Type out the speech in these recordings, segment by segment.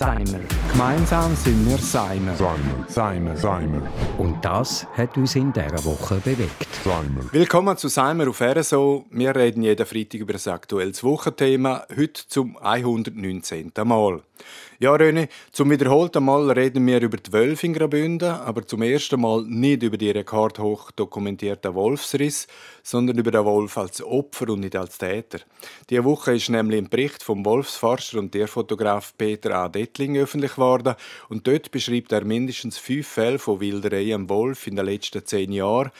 Seimer. Gemeinsam sind wir Seimer. Seimer. Seimer. Seimer. Und das hat uns in dieser Woche bewegt. Seimer. Willkommen zu Seimer auf RSO. Wir reden jeden Freitag über ein aktuelles Wochenthema, heute zum 119. Mal. Ja, René, zum wiederholten Mal reden wir über die Wölfe in Graubünden, aber zum ersten Mal nicht über die rekordhoch dokumentierten Wolfsriss, sondern über den Wolf als Opfer und nicht als Täter. Diese Woche ist nämlich ein Bericht vom Wolfsforscher und Tierfotograf Peter A. Dettling öffentlich geworden. Und dort beschreibt er mindestens fünf Fälle von Wilderei am Wolf in den letzten zehn Jahren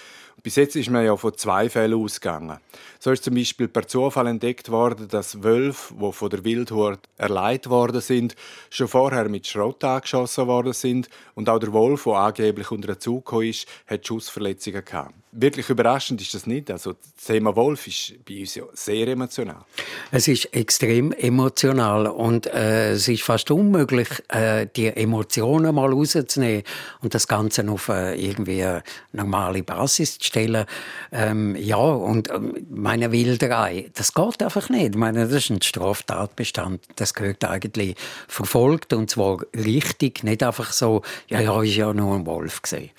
bis jetzt ist man ja von zwei Fällen ausgegangen. So ist zum Beispiel per Zufall entdeckt worden, dass Wölfe, die von der Wildhut erleidet worden sind, schon vorher mit Schrott angeschossen worden sind und auch der Wolf, der angeblich unter den Zug ist, hat Schussverletzungen gehabt. Wirklich überraschend ist das nicht. Also das Thema Wolf ist bei uns ja sehr emotional. Es ist extrem emotional und äh, es ist fast unmöglich, äh, die Emotionen mal rauszunehmen und das Ganze auf äh, irgendwie eine normale Basis zu stellen. Ähm, ja, und ähm, meine Wilderei, das geht einfach nicht. Ich meine, das ist ein Straftatbestand. Das gehört eigentlich verfolgt und zwar richtig, nicht einfach so, ja, ja, ist ja nur ein Wolf gesehen.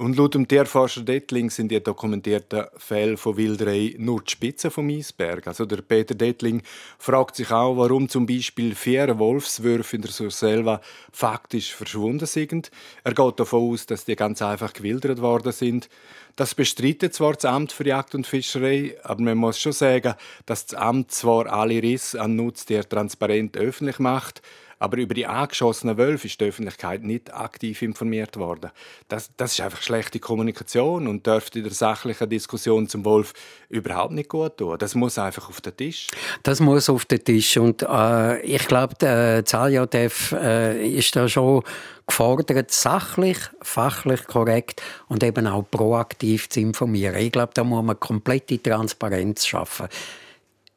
Und laut dem Tierforscher Dettling sind die dokumentierten Fälle von Wilderei nur die Spitze vom Eisberg. Also der Peter Dettling fragt sich auch, warum zum Beispiel vier Wolfswürfe in der Surselva faktisch verschwunden sind. Er geht davon aus, dass die ganz einfach gewildert worden sind. Das bestreitet zwar das Amt für Jagd und Fischerei, aber man muss schon sagen, dass das Amt zwar alle Risse an Nutztier transparent öffentlich macht, aber über die angeschossenen Wölfe ist die Öffentlichkeit nicht aktiv informiert worden. Das, das ist einfach schlechte Kommunikation und dürfte der sachlichen Diskussion zum Wolf überhaupt nicht gut tun. Das muss einfach auf den Tisch. Das muss auf den Tisch und äh, ich glaube, der ZALJF äh, ist da schon gefordert, sachlich, fachlich korrekt und eben auch proaktiv zu informieren. Ich glaube, da muss man komplette Transparenz schaffen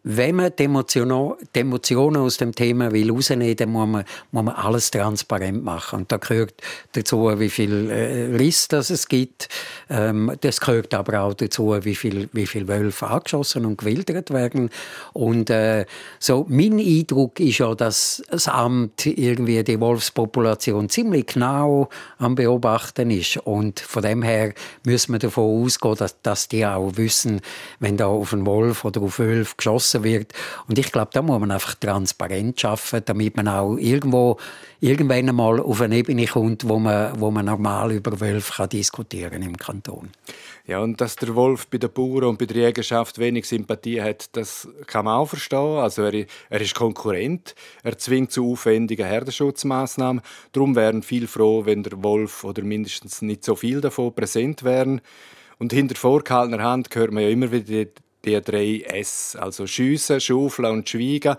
wenn man die Emotionen, die Emotionen aus dem Thema will rausnehmen, dann muss man, muss man alles transparent machen. Und da gehört dazu, wie viel äh, Riss das es gibt. Ähm, das gehört aber auch dazu, wie viel, wie viel Wölfe angeschossen und gewildert werden. Und äh, so mein Eindruck ist ja, dass das Amt irgendwie die Wolfspopulation ziemlich genau am Beobachten ist. Und von dem her müssen wir davon ausgehen, dass, dass die auch wissen, wenn da auf einen Wolf oder auf Wölfe geschossen beschlossen wird. Und ich glaube, da muss man einfach transparent schaffen, damit man auch irgendwo irgendwann einmal auf eine Ebene kommt, wo man, wo man normal über Wölfe kann diskutieren im Kanton. Ja, und dass der Wolf bei den Bauern und bei der Jägerschaft wenig Sympathie hat, das kann man auch verstehen. Also er, er ist Konkurrent, er zwingt zu aufwendigen Herdenschutzmaßnahmen. Darum wären viel froh, wenn der Wolf oder mindestens nicht so viel davon präsent wären. Und hinter vorgehaltener Hand hört man ja immer wieder die drei S, also Schiessen, Schaufeln und Schweigen.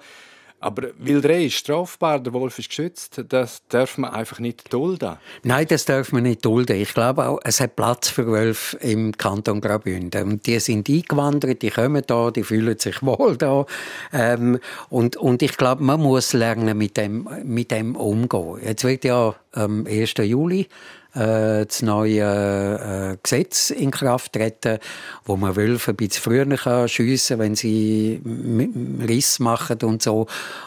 Aber Wilderei ist strafbar, der Wolf ist geschützt, das darf man einfach nicht dulden. Nein, das darf man nicht dulden. Ich glaube auch, es hat Platz für Wölfe im Kanton Graubünden. Und die sind eingewandert, die kommen da, die fühlen sich wohl da. Ähm, und, und ich glaube, man muss lernen, mit dem, mit dem umgehen. Jetzt wird ja am 1. Juli äh, das neue äh, Gesetz in Kraft treten, wo man Wölfe ein bisschen früher kann schiessen wenn sie Riss machen und so.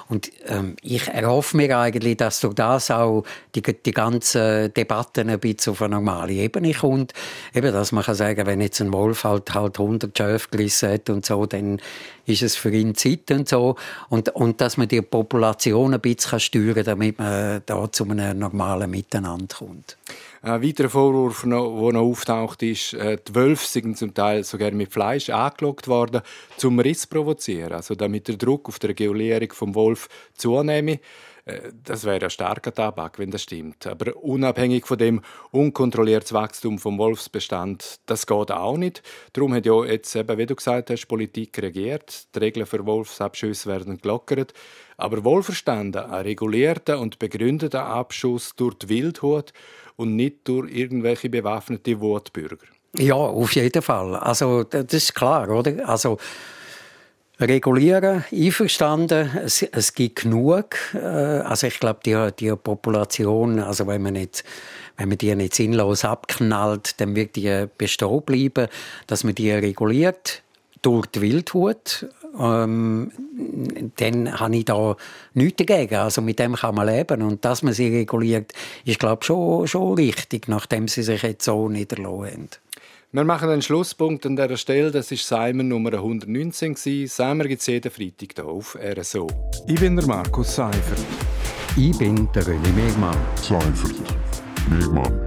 Und ähm, ich erhoffe mir eigentlich, dass durch das auch die, die ganze Debatte ein bisschen auf eine normale Ebene kommt. Eben, dass man kann sagen, wenn jetzt ein Wolf halt, halt 100 Schöfe gerissen hat und so, dann ist es für ihn Zeit und so. Und, und dass man die Population ein bisschen steuern kann, damit man da zu einem normalen Miteinander kommt. Ein weiterer Vorwurf, der noch, noch auftaucht, ist, äh, die Wölfe sind zum Teil sogar mit Fleisch angelockt worden, zum Riss zu provozieren, also damit der Druck auf die Regulierung vom Wolf zunehme. Äh, das wäre ein starker Tabak, wenn das stimmt. Aber unabhängig von dem unkontrolliertes Wachstum vom Wolfsbestand, das geht auch nicht. Darum hat ja jetzt eben, wie du gesagt hast, Politik regiert. Die Regeln für Wolfsabschüsse werden gelockert. Aber wohlverstanden, ein regulierter und begründeter Abschuss durch die Wildhut und nicht durch irgendwelche bewaffnete Wutbürger. Ja, auf jeden Fall. Also das ist klar, oder? Also regulieren, einverstanden. Es, es gibt genug. Äh, also ich glaube, die, die Population, also wenn man nicht wenn man die nicht sinnlos abknallt, dann wird die bestehen bleiben, dass man die reguliert durch die Wildhut. Ähm, dann habe ich da nichts dagegen. Also mit dem kann man leben. Und dass man sie reguliert, ist, glaube ich, schon, schon richtig, nachdem sie sich jetzt so niederlassen haben. Wir machen einen Schlusspunkt an dieser Stelle. Das war Simon Nummer 119. Simon gibt es jeden Freitag hier auf RSO. Ich bin der Markus Seifert. Ich bin der René Megmann. Seifert. Megmann.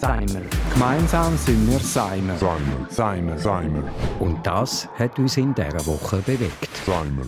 Seimer. Gemeinsam sind wir Seimer. Seimer. Seimer. Seimer. Und das hat uns in dieser Woche bewegt. Seimer.